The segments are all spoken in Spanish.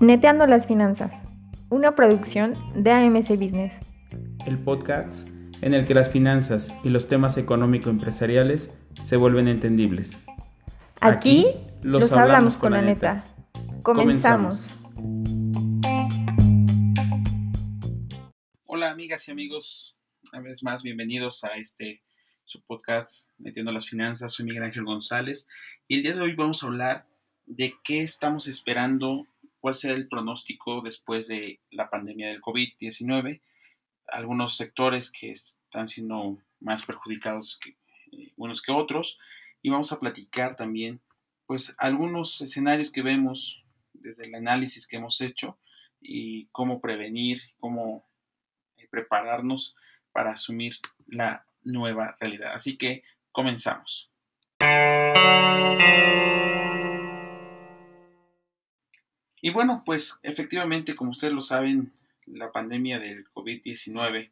Neteando las finanzas, una producción de AMC Business. El podcast en el que las finanzas y los temas económico-empresariales se vuelven entendibles. Aquí, los, hablamos, con la neta. Comenzamos. Hola amigas y amigos, una vez más bienvenidos a este su podcast Metiendo las Finanzas. Soy Miguel Ángel González y el día de hoy vamos a hablar de qué estamos esperando, cuál será el pronóstico después de la pandemia del COVID-19, algunos sectores que están siendo más perjudicados que, eh, unos que otros y vamos a platicar también pues algunos escenarios que vemos desde el análisis que hemos hecho y cómo prevenir, cómo eh, prepararnos para asumir la nueva realidad. Así que comenzamos. Y bueno, pues efectivamente, como ustedes lo saben, la pandemia del COVID-19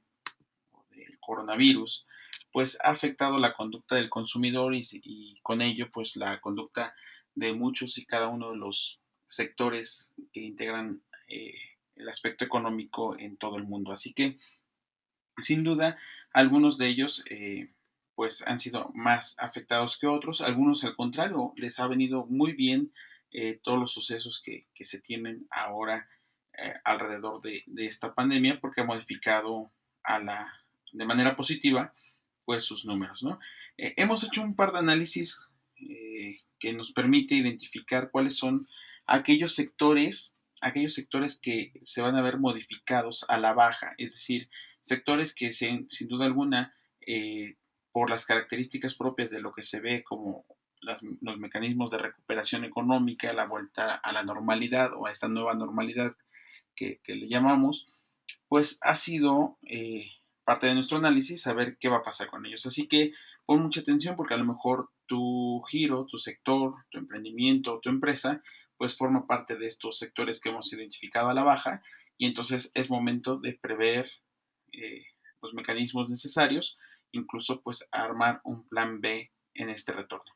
o del coronavirus, pues ha afectado la conducta del consumidor y, con ello, pues la conducta de muchos y cada uno de los sectores que integran eh, el aspecto económico en todo el mundo. Así que, sin duda, algunos de ellos eh, pues han sido más afectados que otros, algunos al contrario, les ha venido muy bien eh, todos los sucesos que, se tienen ahora eh, alrededor de, esta pandemia porque ha modificado a la, de manera positiva pues sus números. ¿no? hemos hecho un par de análisis que nos permite identificar cuáles son aquellos sectores aquellos sectores que se van a ver modificados a la baja, es decir, sectores que sin, sin duda alguna, eh, por las características propias de lo que se ve como los mecanismos de recuperación económica, la vuelta a la normalidad o a esta nueva normalidad que, le llamamos, pues ha sido eh, parte de nuestro análisis saber qué va a pasar con ellos. Así que pon mucha atención porque a lo mejor tu giro, tu sector, tu emprendimiento, tu empresa, pues forma parte de estos sectores que hemos identificado a la baja y entonces es momento de prever eh, los mecanismos necesarios, incluso pues armar un plan B en este retorno.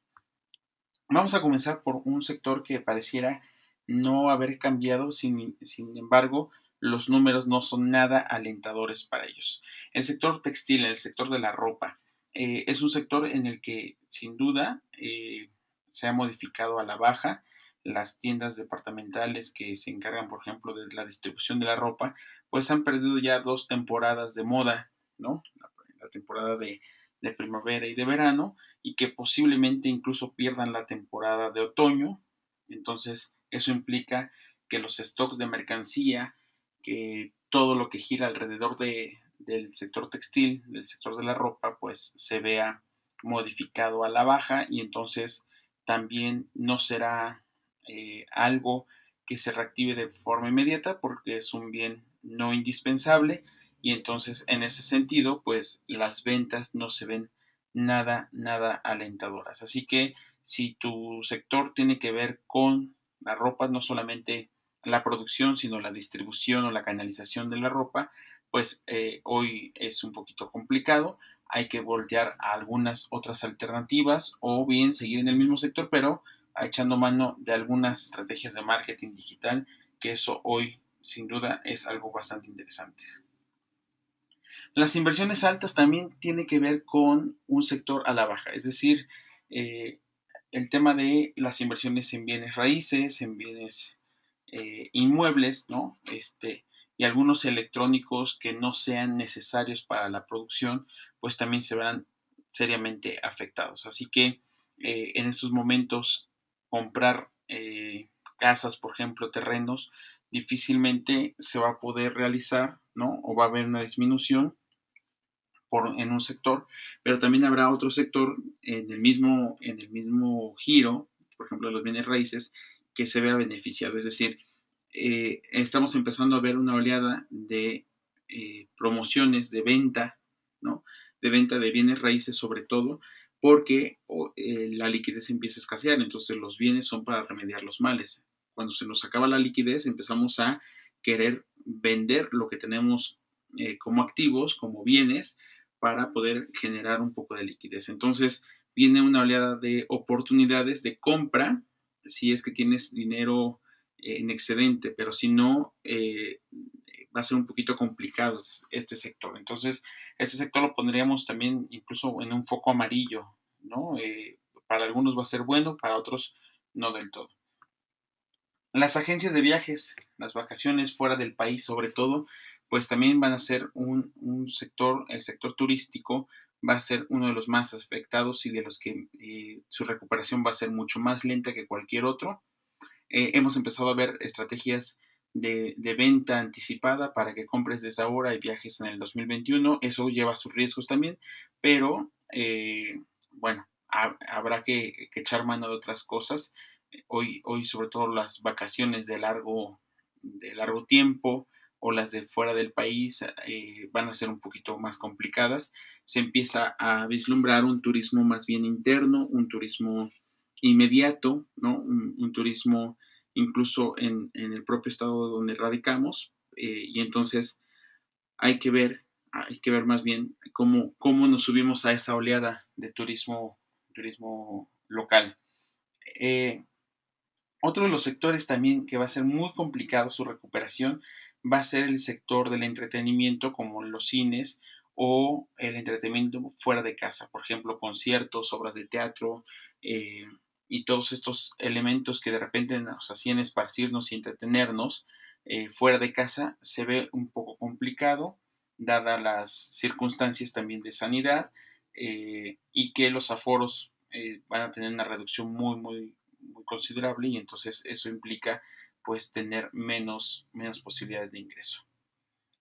Vamos a comenzar por un sector que pareciera no haber cambiado, sin, embargo, los números no son nada alentadores para ellos. El sector textil, el sector de la ropa, eh, es un sector en el que sin duda eh, se ha modificado a la baja. Las tiendas departamentales que se encargan, por ejemplo, de la distribución de la ropa, pues han perdido ya dos temporadas de moda, ¿no? La, temporada de, primavera y de verano, y que posiblemente incluso pierdan la temporada de otoño. Entonces, eso implica que los stocks de mercancía, que todo lo que gira alrededor de, del sector textil, del sector de la ropa, pues se vea modificado a la baja y entonces también no será eh, algo que se reactive de forma inmediata porque es un bien no indispensable y entonces en ese sentido pues las ventas no se ven nada, nada alentadoras. Así que si tu sector tiene que ver con la ropa, no solamente la producción, sino la distribución o la canalización de la ropa, pues eh, hoy es un poquito complicado. Hay que voltear a algunas otras alternativas o bien seguir en el mismo sector, pero echando mano de algunas estrategias de marketing digital, que eso hoy sin duda es algo bastante interesante. Las inversiones altas también tienen que ver con un sector a la baja, es decir, eh, el tema de las inversiones en bienes raíces, en bienes eh, inmuebles, ¿no? Este, y algunos electrónicos que no sean necesarios para la producción, pues también se verán seriamente afectados. Así que eh, en estos momentos comprar casas, por ejemplo, terrenos, difícilmente se va a poder realizar, ¿no? O va a haber una disminución en un sector, pero también habrá otro sector en el mismo, en el mismo giro, por ejemplo, los bienes raíces, que se vea beneficiado. Es decir, eh, estamos empezando a ver una oleada de eh, promociones de venta, ¿no? De venta de bienes raíces sobre todo, porque eh, la liquidez empieza a escasear, entonces los bienes son para remediar los males cuando se nos acaba la liquidez, empezamos a querer vender lo que tenemos eh, como activos, como bienes, para poder generar un poco de liquidez. Entonces, viene una oleada de oportunidades de compra si es que tienes dinero en excedente, pero si no, eh, va a ser un poquito complicado este sector. Entonces, este sector lo pondríamos también incluso en un foco amarillo, ¿no? Eh, para algunos va a ser bueno, para otros no del todo. Las agencias de viajes, las vacaciones fuera del país sobre todo, pues también van a ser un, sector, el sector turístico va a ser uno de los más afectados y de los que eh, su recuperación va a ser mucho más lenta que cualquier otro. Eh, hemos empezado a ver estrategias de, venta anticipada para que compres desde ahora y viajes en el 2021. Eso lleva sus riesgos también, pero eh, bueno, habrá que, echar mano de otras cosas. Hoy, hoy sobre todo las vacaciones de largo, de largo tiempo o las de fuera del país eh, van a ser un poquito más complicadas. Se empieza a vislumbrar un turismo más bien interno, un turismo inmediato, ¿no? un, turismo incluso en, el propio estado donde radicamos. Eh, y entonces hay que ver, hay que ver más bien cómo, cómo nos subimos a esa oleada de turismo turismo local. Eh, otro de los sectores también que va a ser muy complicado su recuperación va a ser el sector del entretenimiento como los cines o el entretenimiento fuera de casa, por ejemplo, conciertos, obras de teatro eh, y todos estos elementos que de repente nos hacían esparcirnos y entretenernos eh, fuera de casa se ve un poco complicado, dadas las circunstancias también de sanidad eh, y que los aforos eh, van a tener una reducción muy, muy, muy considerable y entonces eso implica pues tener menos, menos posibilidades de ingreso.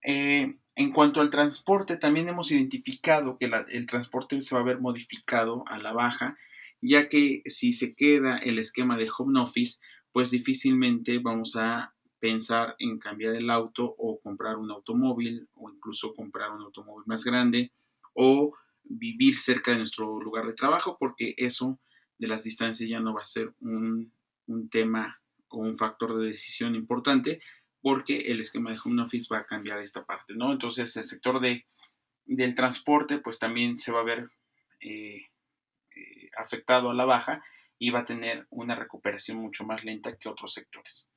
En cuanto al transporte, también hemos identificado que el transporte se va a ver modificado a la baja, ya que si se queda el esquema de home office, pues difícilmente vamos a pensar en cambiar el auto o comprar un automóvil o incluso comprar un automóvil más grande o vivir cerca de nuestro lugar de trabajo, porque eso de las distancias ya no va a ser un, tema o un factor de decisión importante, porque el esquema de home office va a cambiar esta parte, ¿no? Entonces el sector de, del transporte, pues también se va a ver eh, afectado a la baja y va a tener una recuperación mucho más lenta que otros sectores.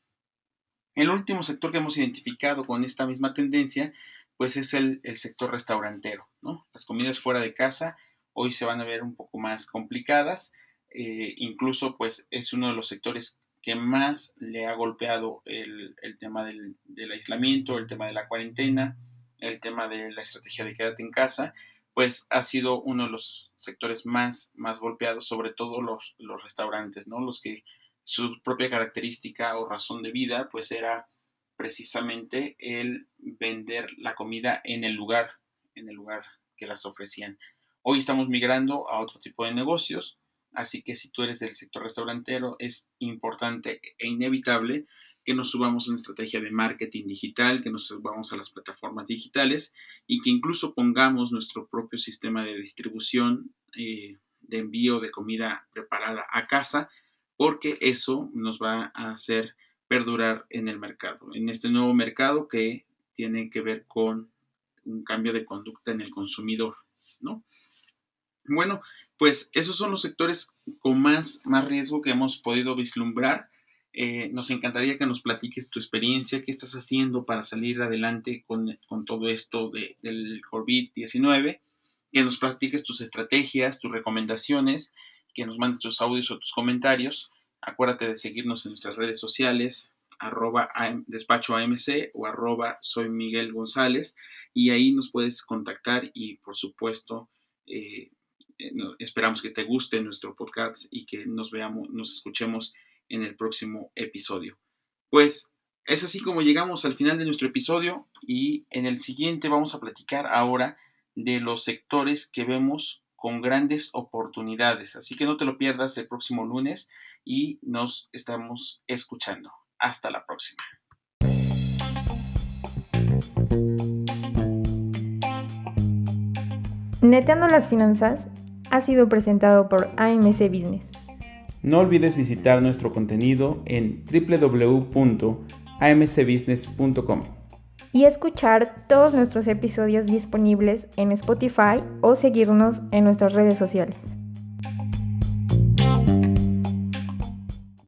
El último sector que hemos identificado con esta misma tendencia pues es el, sector restaurantero, ¿no? Las comidas fuera de casa hoy se van a ver un poco más complicadas, eh, incluso pues es uno de los sectores que más le ha golpeado el, tema del, aislamiento, el tema de la cuarentena, el tema de la estrategia de quédate en casa, pues ha sido uno de los sectores más, más golpeados, sobre todo los, los restaurantes, ¿no? Los que su propia característica o razón de vida pues era precisamente el vender la comida en el lugar, en el lugar que las ofrecían. Hoy estamos migrando a otro tipo de negocios, así que si tú eres del sector restaurantero, es importante e inevitable que nos subamos a una estrategia de marketing digital, que nos subamos a las plataformas digitales y que incluso pongamos nuestro propio sistema de distribución eh, de envío de comida preparada a casa, porque eso nos va a hacer perdurar en el mercado, en este nuevo mercado que tiene que ver con un cambio de conducta en el consumidor, ¿no? Bueno, pues esos son los sectores con más, más riesgo que hemos podido vislumbrar. Eh, nos encantaría que nos platiques tu experiencia, qué estás haciendo para salir adelante con, todo esto del COVID-19, que nos platiques tus estrategias, tus recomendaciones, que nos mandes tus audios o tus comentarios. Acuérdate de seguirnos en nuestras redes sociales, arroba despacho AMC o arroba soy Miguel González y ahí nos puedes contactar y por supuesto eh, eh, esperamos que te guste nuestro podcast y que nos veamos, nos escuchemos en el próximo episodio. Pues es así como llegamos al final de nuestro episodio y en el siguiente vamos a platicar ahora de los sectores que vemos con grandes oportunidades. Así que no te lo pierdas el próximo lunes y nos estamos escuchando. Hasta la próxima. Neteando las finanzas ha sido presentado por AMC Business. No olvides visitar nuestro contenido en www.amcbusiness.com y escuchar todos nuestros episodios disponibles en Spotify o seguirnos en nuestras redes sociales.